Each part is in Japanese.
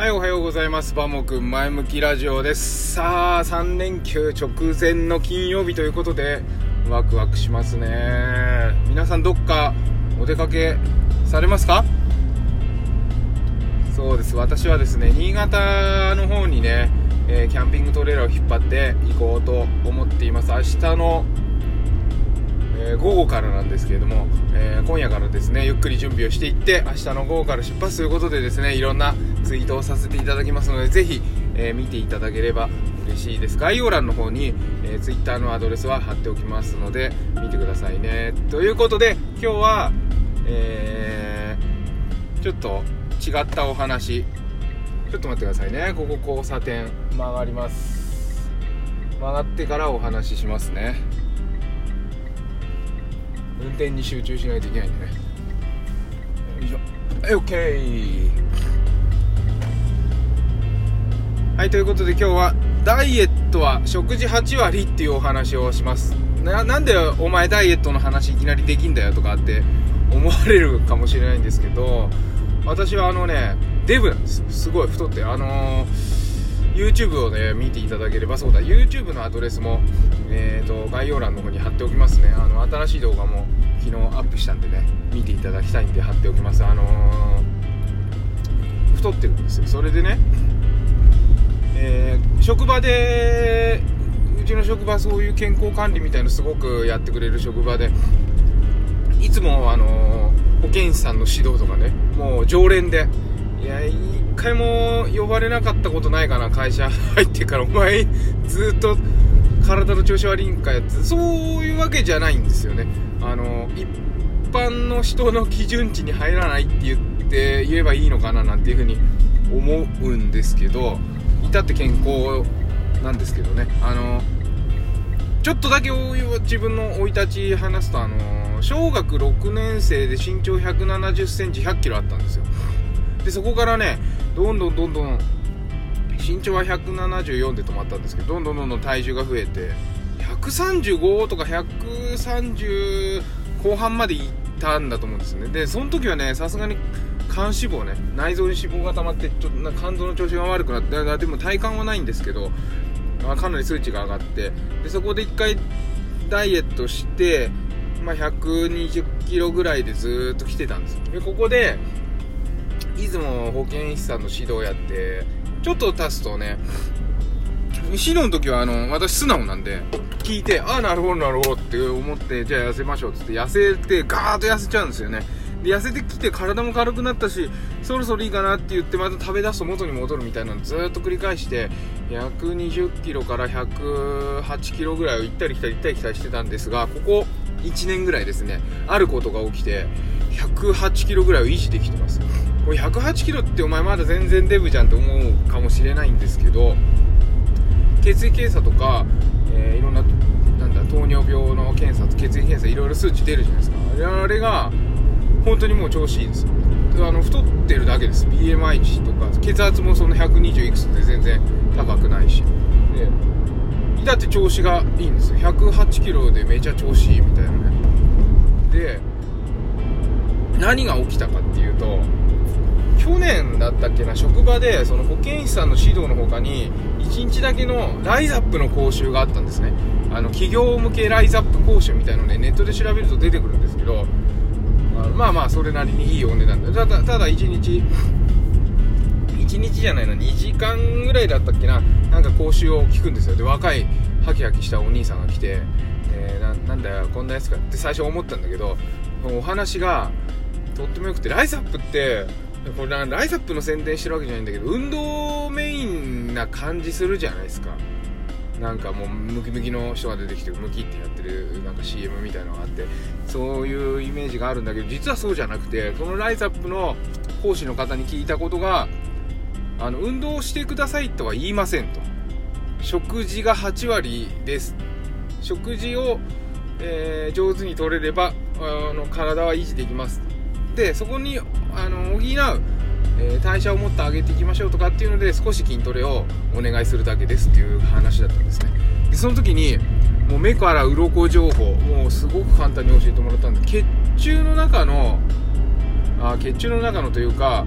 はい、おはようございます。バモくん前向きラジオです。さあ、3連休直前の金曜日ということで、ワクワクしますね。皆さんどっかお出かけされますか？そうです。私はですね、新潟の方にね、えー、キャンピングトレーラーを引っ張って行こうと思っています。明日のえ、午後からなんですけれども、えー、今夜からですねゆっくり準備をしていって明日の午後から出発ということでですねいろんなツイートをさせていただきますのでぜひ、えー、見ていただければ嬉しいです。概要欄の方に、えー、Twitter のアドレスは貼っておきますので見てくださいね。ということで今日は、えー、ちょっと違ったお話。ちょっと待ってくださいね。ここ交差点曲がります。曲がってからお話ししますね。運転に集中しないといけないんでね。よいしょ。はい OK はいということで今日はダイエットは食事8割っていうお話をします。なんでお前ダイエットの話いきなりできんだよとかって思われるかもしれないんですけど私はあのねデブなんですすごい太って。あのー YouTube をね見ていただければそうだ YouTube のアドレスも、えーと、概要欄の方に貼っておきますね。あの新しい動画も昨日アップしたんでね見ていただきたいんで貼っておきます。あのー、太ってるんですよ。それでね、えー、職場でうちの職場そういう健康管理みたいのすごくやってくれる職場でいつもあの、保健師さんの指導とかねもう常連でいや一回も呼ばれなかったことないかな会社 入ってから。お前ずっと体の調子悪いんかやつそういうわけじゃないんですよね。あの一般の人の基準値に入らないって言って言えばいいのかななんていうふうに思うんですけど至って健康なんですけどね。あのちょっとだけ自分の生い立ち話すとあの小学6年生で身長1 7 0センチ1 0 0キロあったんですよ。でそこからねどんどんどんどん身長は174で止まったんですけどどんどんどんどん体重が増えて135とか130後半までいったんだと思うんですね。でその時はねさすがに肝脂肪ね内臓に脂肪が溜まってちょっと肝臓の調子が悪くなってでも体幹はないんですけど、まあ、かなり数値が上がってでそこで1回ダイエットして、まあ、120キロぐらいでずっと来てたんですでここで出雲保健師さんの指導やってちょっと経つとね指導の時はあの私素直なんで聞いてああなるほどなるほどって思ってじゃあ痩せましょうっつって痩せてガーッと痩せちゃうんですよね。で痩せてきて体も軽くなったしそろそろいいかなって言ってまた食べ出すと元に戻るみたいなのずっと繰り返して120キロから108キロぐらいを行ったり来たり行ったり来たりしてたんですがここ1年ぐらいですねあることが起きて108キロぐらいを維持できてます。これ108キロってお前まだ全然デブじゃんって思うかもしれないんですけど血液検査とか、えー、いろんななんだ糖尿病の検査血液検査いろいろ数値出るじゃないですか。あれが本当にもう調子いいですあの太ってるだけです。BMI 値とか。血圧もその120いくつで全然高くないし。でだって調子がいいんですよ。108キロでめちゃ調子いいみたいなね。で何が起きたかっていうと去年だったっけな職場でその保健師さんの指導の他に1日だけのライザップの講習があったんですね。あの企業向けライザップ講習みたいのねネットで調べると出てくるんですけどまあまあそれなりにいいお値段でただただ1日。1日じゃないな2時間ぐらいだったっけな。なんか講習を聞くんですよ。で若いハキハキしたお兄さんが来て、えー、なんだよこんなやつかって最初思ったんだけどお話がとってもよくてライザップってこれライザップの宣伝してるわけじゃないんだけど運動メインな感じするじゃないですか。なんかもうムキムキの人が出てきてムキってやってるなんか CM みたいなのがあってそういうイメージがあるんだけど実はそうじゃなくてこのライザップの講師の方に聞いたことがあの運動してくださいとは言いませんと。食事が8割です。食事を、えー、上手に取れればあの体は維持できます。でそこにあの補う、えー、代謝をもっと上げていきましょうとかっていうので少し筋トレをお願いするだけですっていう話だったんですね。でその時にもう目から鱗情報もうすごく簡単に教えてもらったんで血中の中のあ血中の中のというか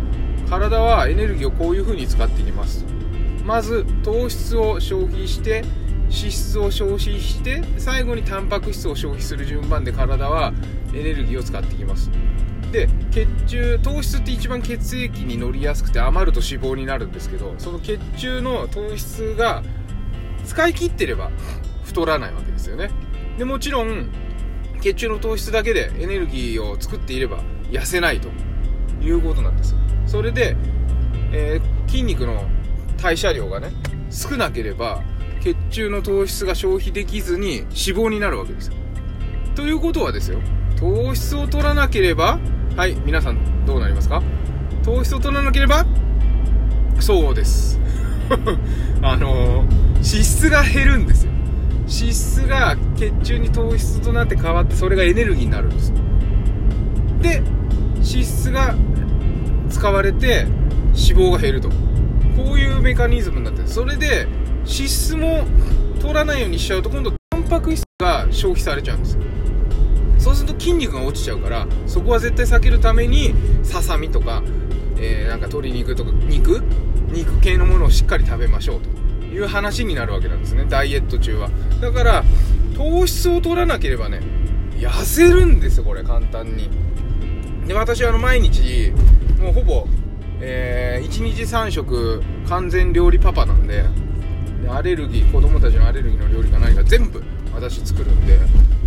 体はエネルギーをこういう風に使っていきます。まず糖質を消費して脂質を消費して最後にタンパク質を消費する順番で体はエネルギーを使っていきます。で血中糖質って一番血液に乗りやすくて余ると脂肪になるんですけどその血中の糖質が使い切ってれば太らないわけですよね。でもちろん血中の糖質だけでエネルギーを作っていれば痩せないと。いうことなんですそれで、えー、筋肉の代謝量がね少なければ血中の糖質が消費できずに脂肪になるわけですよ。ということはですよ。糖質を取らなければはい皆さんどうなりますか？糖質を取らなければ？そうです。あのー、脂質が減るんですよ。脂質が血中に糖質となって変わってそれがエネルギーになるんです。で脂質が使われて脂肪が減ると。こういうメカニズムになってる。それで脂質も取らないようにしちゃうと今度タンパク質が消費されちゃうんですそうすると筋肉が落ちちゃうからそこは絶対避けるためにささみとか、えー、なんか鶏肉とか肉？肉系のものをしっかり食べましょうと。いう話になるわけなんですね。ダイエット中は。だから糖質を取らなければね痩せるんですよこれ簡単に。で私はあの毎日もうほぼ、えー、1日3食完全料理パパなんでアレルギー子供たちのアレルギーの料理か何か全部私作るんで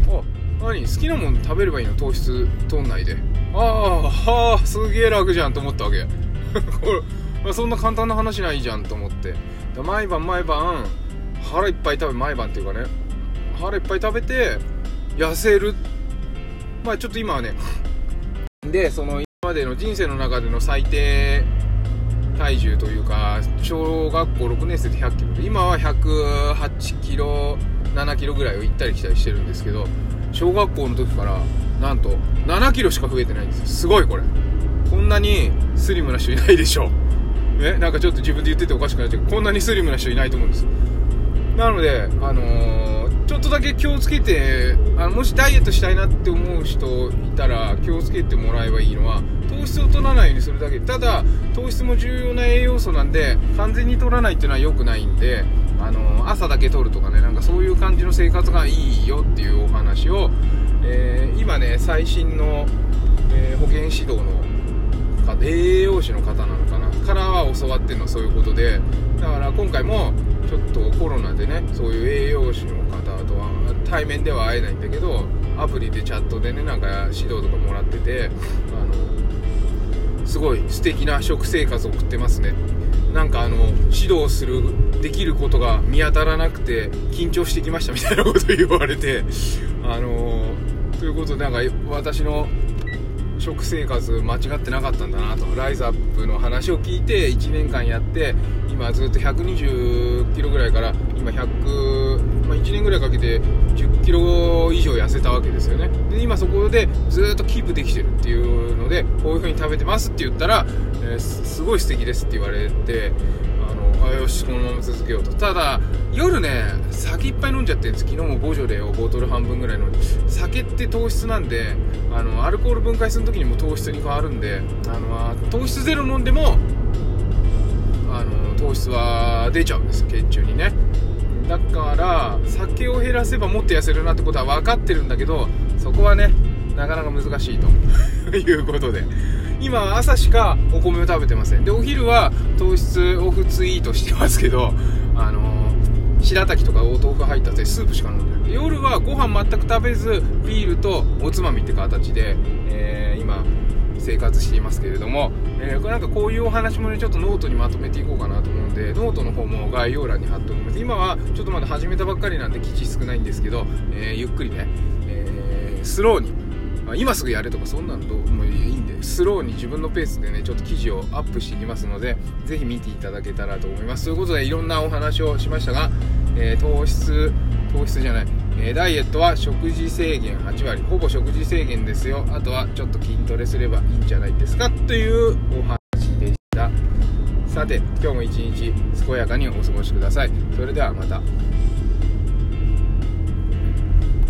あ何好きなもん食べればいいの？糖質取んないで。ああはあすげえ楽じゃんと思ったわけ。これそんな簡単な話ないじゃんと思って。毎晩毎晩腹いっぱい食べ毎晩っていうかね。腹いっぱい食べて痩せる。まあちょっと今はね。でその今までの人生の中での最低体重というか小学校6年生で1 0 0キロで今は108キロ7キロぐらいを行ったり来たりしてるんですけど小学校の時からなんと7キロしか増えてないんですよ。すごいこれ。こんなにスリムな人いないでしょ。ねなんかちょっと自分で言ってておかしくなっちゃうけどこんなにスリムな人いないと思うんですよ。なのであのー、ちょっとだけ気をつけてあのもしダイエットしたいなって思う人いたら気をつけてもらえばいいのは糖質を取らないようにするだけ。ただ糖質も重要な栄養素なんで完全に取らないっていうのは良くないんであの朝だけ取るとかねなんかそういう感じの生活がいいよっていうお話を、えー、今ね最新の、えー、保健指導の栄養士の方なのかなからは教わってるのはそういうことで。だから今回もちょっとコロナでねそういう栄養士の方とは対面では会えないんだけどアプリでチャットでねなんか指導とかもらっててあのすごい素敵な食生活を送ってますね。なんかあの指導するできることが見当たらなくて緊張してきましたみたいなこと言われて あのということでなんか私の食生活間違ってなかったんだなと。ライズアップの話を聞いて1年間やって今ずっと120キロぐらいから今100、1年ぐらいかけて10キロ以上痩せたわけですよね。で今そこでずっとキープできてるっていうのでこういう風に食べてますって言ったら、えー、すごい素敵ですって言われてあよしこのまま続けようと。ただ夜ね酒いっぱい飲んじゃってるんです。昨日もボジョレをボトル半分ぐらい飲んで酒って糖質なんであのアルコール分解する時にも糖質に変わるんであの糖質ゼロ飲んでもあの糖質は出ちゃうんです血中にね。だから酒を減らせばもっと痩せるなってことは分かってるんだけどそこはねなかなか難しいと。いうことで。今朝しかお米を食べてません。でお昼は糖質オフツイートしてますけど あのー、白滝とかお豆腐入ったスープしか飲んでない。夜はご飯全く食べずビールとおつまみって形で、え、生活していますけれども、えー、なんかこういうお話もねちょっとノートにまとめていこうかなと思うんでノートの方も概要欄に貼っておきます。今はちょっとまだ始めたばっかりなんで記事少ないんですけど、えゆっくりね、えースローに、今すぐやれとかそんなのどうもいいんでスローに自分のペースでねちょっと記事をアップしていきますのでぜひ見ていただけたらと思います。ということでいろんなお話をしましたが、えー、糖質糖質じゃない、え、ダイエットは食事制限8割。ほぼ食事制限ですよ。あとはちょっと筋トレすればいいんじゃないですかというお話でした。さて今日も一日健やかにお過ごしください。それではまた。